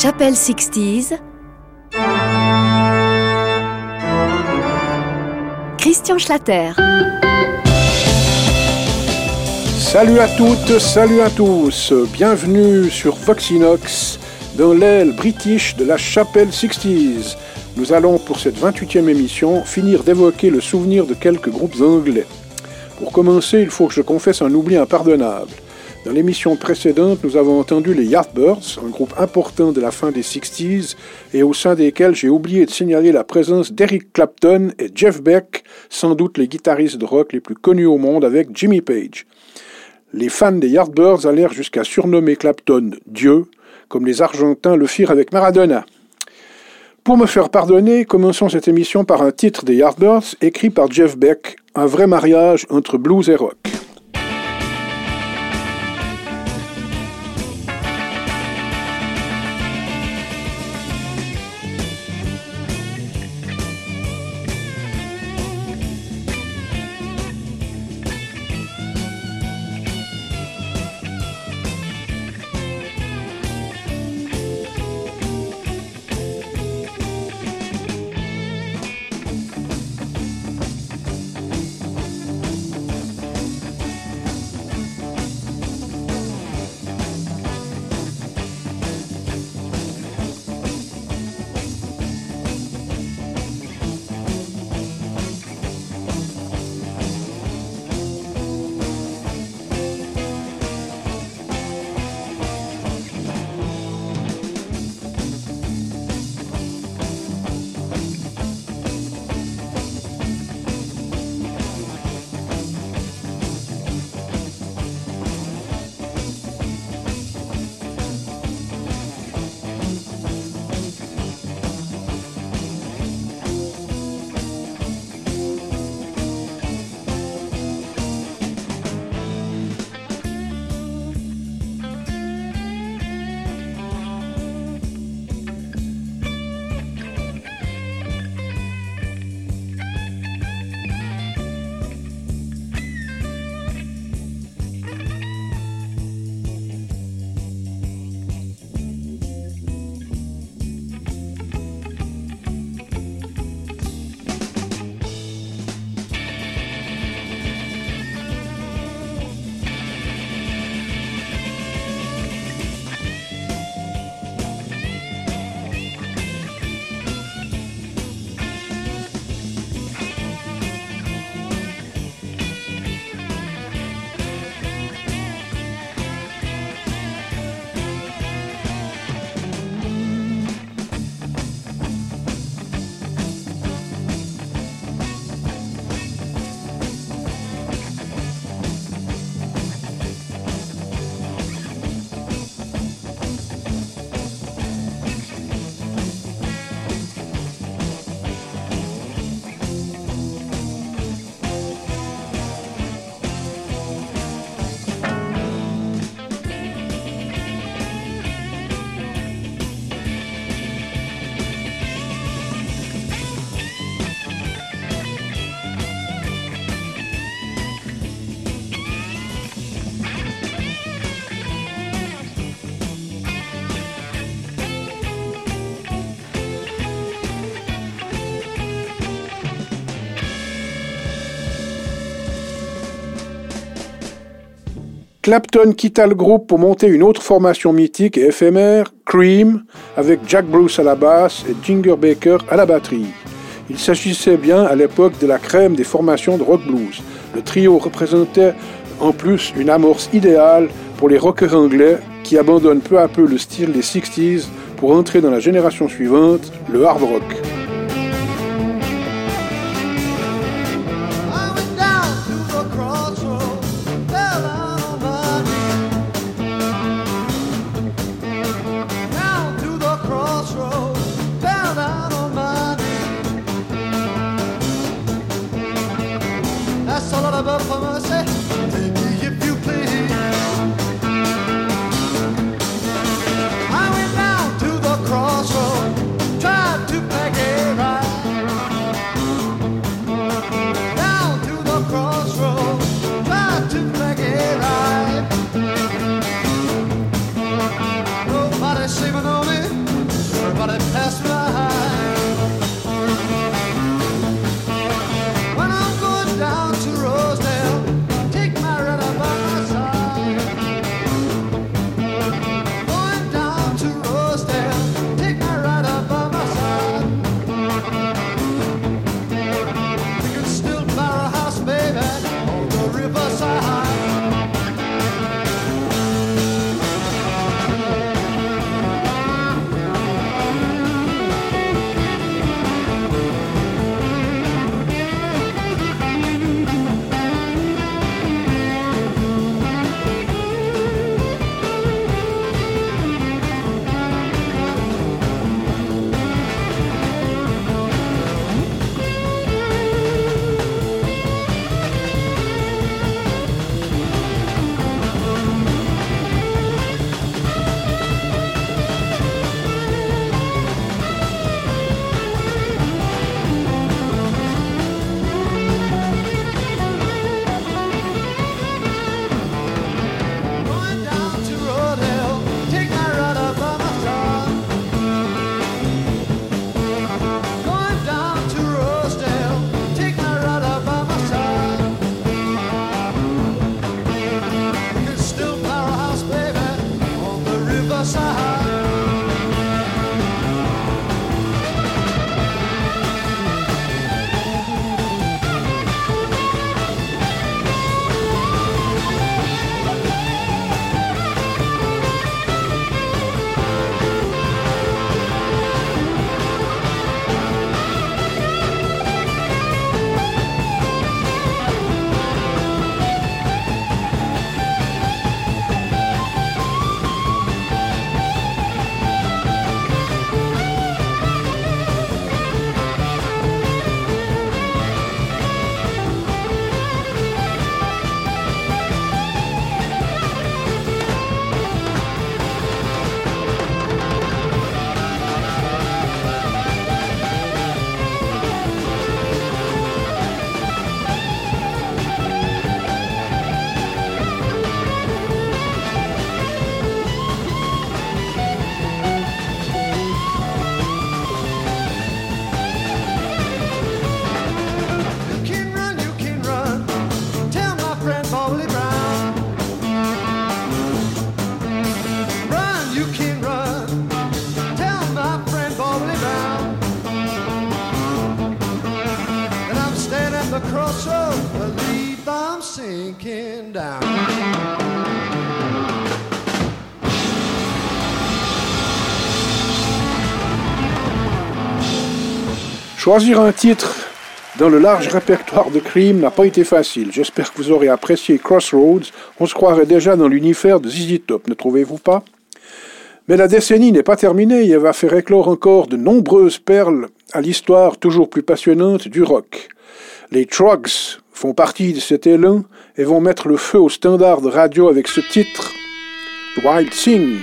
Chapelle 60s. Christian Schlatter. Salut à toutes, salut à tous. Bienvenue sur Voxinox dans l'aile british de la Chapelle 60s. Nous allons pour cette 28e émission finir d'évoquer le souvenir de quelques groupes anglais. Pour commencer, il faut que je confesse un oubli impardonnable. Dans l'émission précédente, nous avons entendu les Yardbirds, un groupe important de la fin des 60s, et au sein desquels j'ai oublié de signaler la présence d'Eric Clapton et Jeff Beck, sans doute les guitaristes de rock les plus connus au monde avec Jimmy Page. Les fans des Yardbirds allèrent jusqu'à surnommer Clapton Dieu, comme les Argentins le firent avec Maradona. Pour me faire pardonner, commençons cette émission par un titre des Yardbirds écrit par Jeff Beck, un vrai mariage entre blues et rock. Clapton quitta le groupe pour monter une autre formation mythique et éphémère, Cream, avec Jack Bruce à la basse et Ginger Baker à la batterie. Il s'agissait bien à l'époque de la crème des formations de rock blues. Le trio représentait en plus une amorce idéale pour les rockers anglais qui abandonnent peu à peu le style des 60s pour entrer dans la génération suivante, le hard rock. Choisir un titre dans le large répertoire de Cream n'a pas été facile. J'espère que vous aurez apprécié Crossroads. On se croirait déjà dans l'univers de ZZ Top, ne trouvez-vous pas? Mais la décennie n'est pas terminée et elle va faire éclore encore de nombreuses perles à l'histoire toujours plus passionnante du rock. Les Trugs font partie de cet élan et vont mettre le feu au standard de radio avec ce titre, Wild Thing.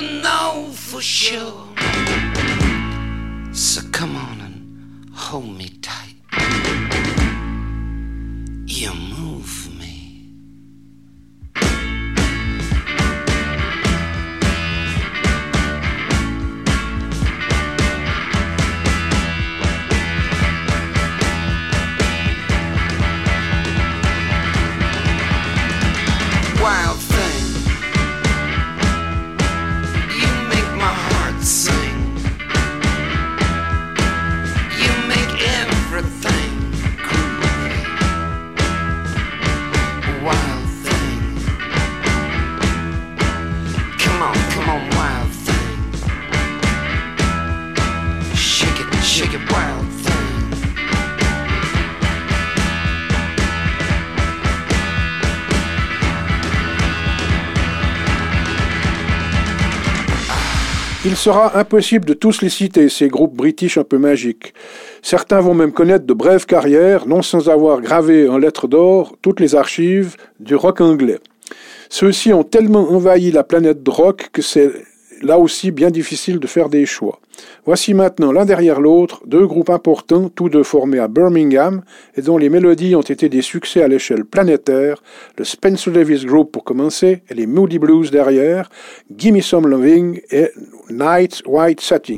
gonna know for sure. So come on and hold me tight. You move. Il sera impossible de tous les citer, ces groupes british un peu magiques. Certains vont même connaître de brèves carrières, non sans avoir gravé en lettres d'or toutes les archives du rock anglais. Ceux-ci ont tellement envahi la planète de rock que c'est là aussi bien difficile de faire des choix. Voici maintenant l'un derrière l'autre deux groupes importants, tous deux formés à Birmingham et dont les mélodies ont été des succès à l'échelle planétaire, le Spencer Davis Group pour commencer et les Moody Blues derrière, Gimme Some Loving et Night White Satin.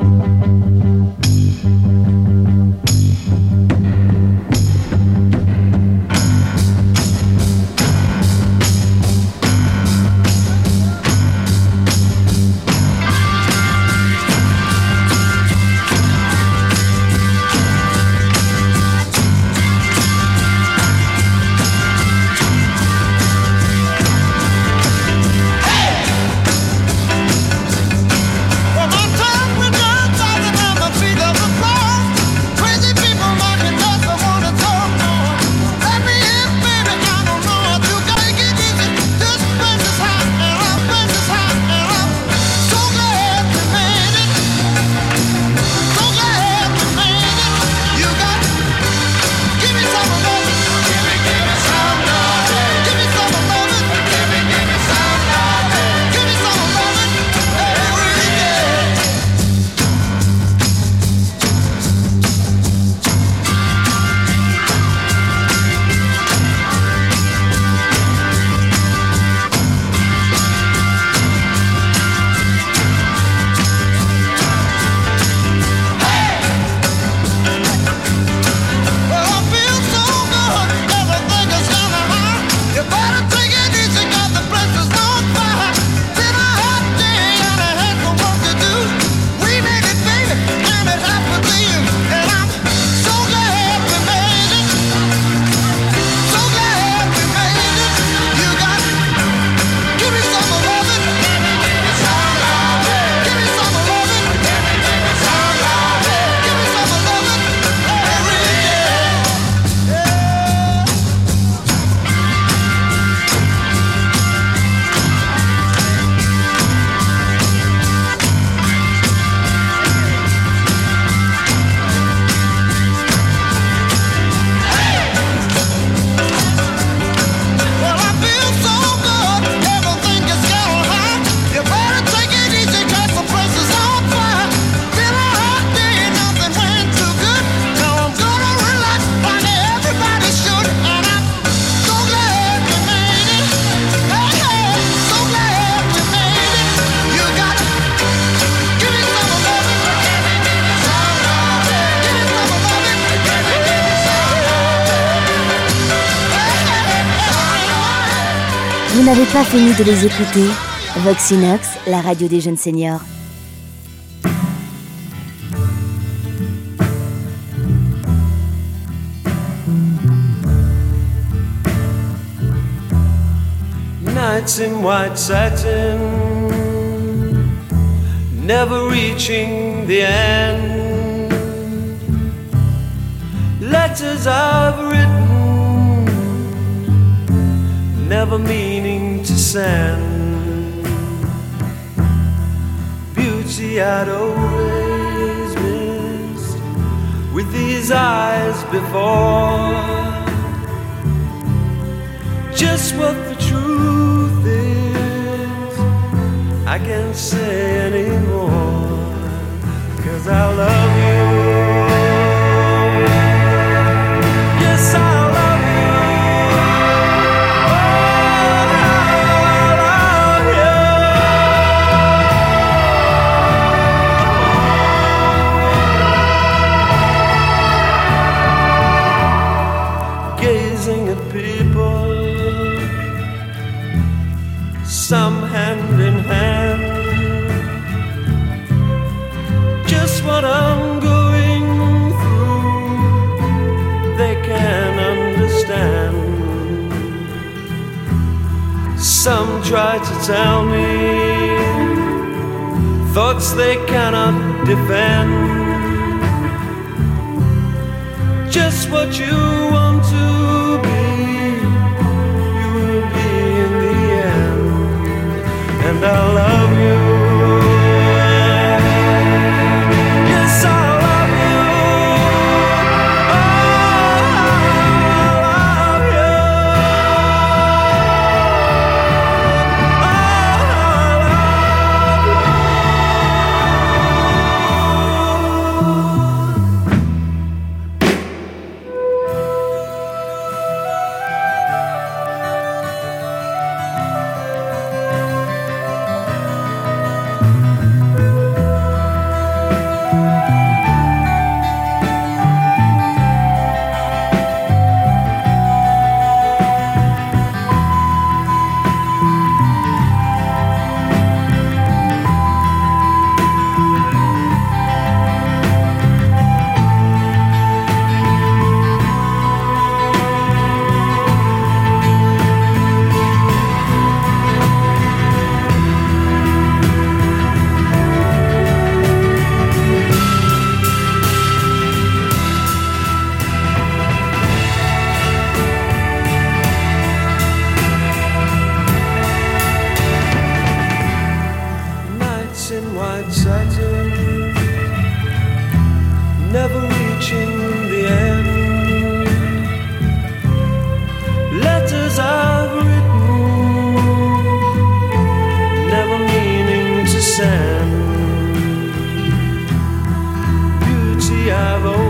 Pas fini de les écouter Voxinox, la radio des jeunes seniors. Nights in white satin, never reaching the end. Letters I've written, never meaning to send. Beauty I'd always missed with these eyes before. Just what the truth is, I can't say anymore. Cause I love demasiado.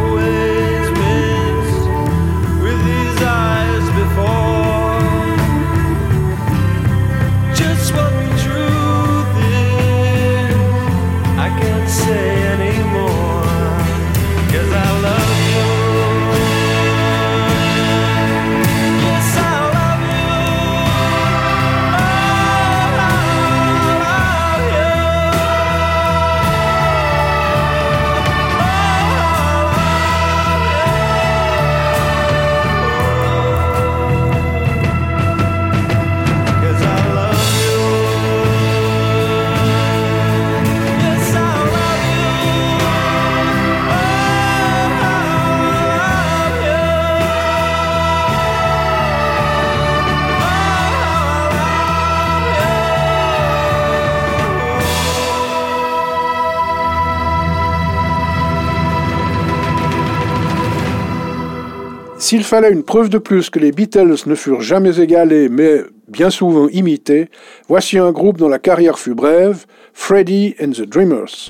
S'il fallait une preuve de plus que les Beatles ne furent jamais égalés, mais bien souvent imités, voici un groupe dont la carrière fut brève, Freddie and the Dreamers.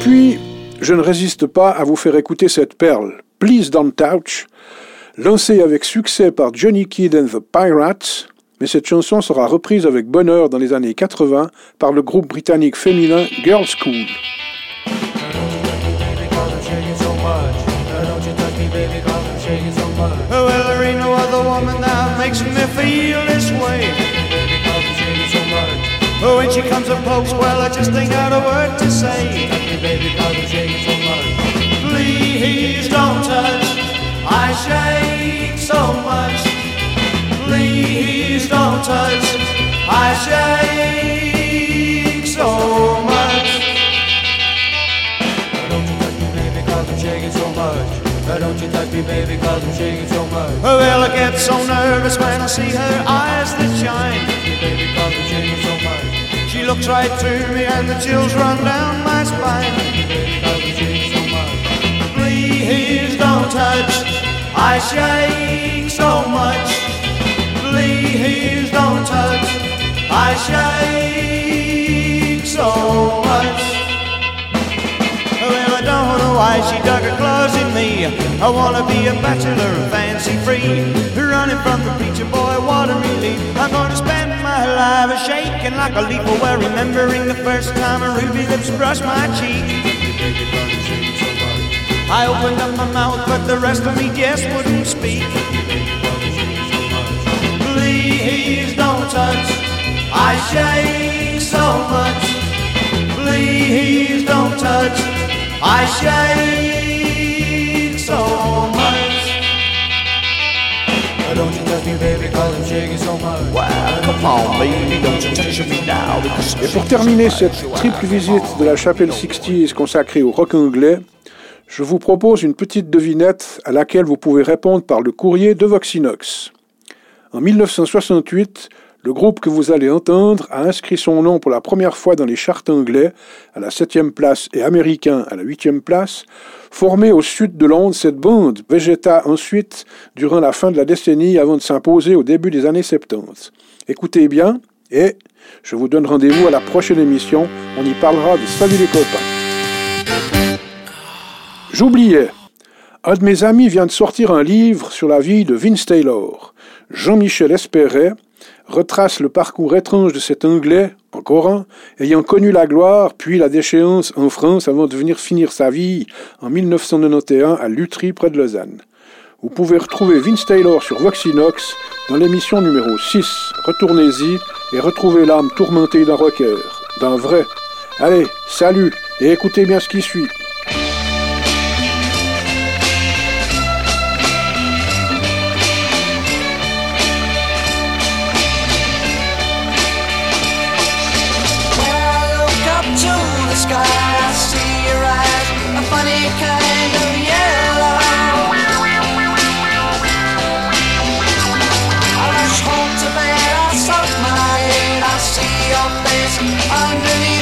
Puis, je ne résiste pas à vous faire écouter cette perle, Please Don't Touch, lancée avec succès par Johnny Kidd and the Pirates, mais cette chanson sera reprise avec bonheur dans les années 80 par le groupe britannique féminin Girls School. No other woman that makes me feel this way. Oh, when she comes up close, well, I just ain't got a word to say. Please don't touch, I shake so much. Please don't touch, I shake so much. Don't you touch me, baby, cause I'm shaking so much. Uh, Don't you touch me, baby, cause I'm shaking so much. Oh, well, I get so nervous when I see her eyes that shine. Baby, cause I'm shaking so much. She looks right through me and the chills run down my spine. Please don't touch, I shake so much. Please don't touch, I shake so much. Don't know why she dug her claws in me. I wanna be a bachelor fancy free. Running from the preacher boy, what a relief. I'm gonna spend my life shaking like a leaf. Well, remembering the first time her ruby lips brushed my cheek. I opened up my mouth, but the rest of me just wouldn't speak. Please don't touch, I shake so much. Please don't touch, I shake so much. Don't you touch me, baby, cause I'm shaking so much. Wow, come on, baby, don't you touch me now. Because Et pour terminer cette triple visite de la chapelle 60s consacrée au rock anglais, je vous propose une petite devinette à laquelle vous pouvez répondre par le courrier de Voxinox. En 1968, le groupe que vous allez entendre a inscrit son nom pour la première fois dans les charts anglais à la 7e place et américain à la 8e place. Formée au sud de Londres, cette bande végéta ensuite durant la fin de la décennie avant de s'imposer au début des années 70. Écoutez bien et je vous donne rendez-vous à la prochaine émission. On y parlera de Salut les copains. J'oubliais. Un de mes amis vient de sortir un livre sur la vie de Vince Taylor. Jean-Michel Espéret retrace le parcours étrange de cet Anglais, encore un, ayant connu la gloire puis la déchéance en France avant de venir finir sa vie en 1991 à Lutry près de Lausanne. Vous pouvez retrouver Vince Taylor sur Voxinox dans l'émission numéro 6. Retournez-y et retrouvez l'âme tourmentée d'un rocker, d'un vrai. Allez, salut et écoutez bien ce qui suit. underneath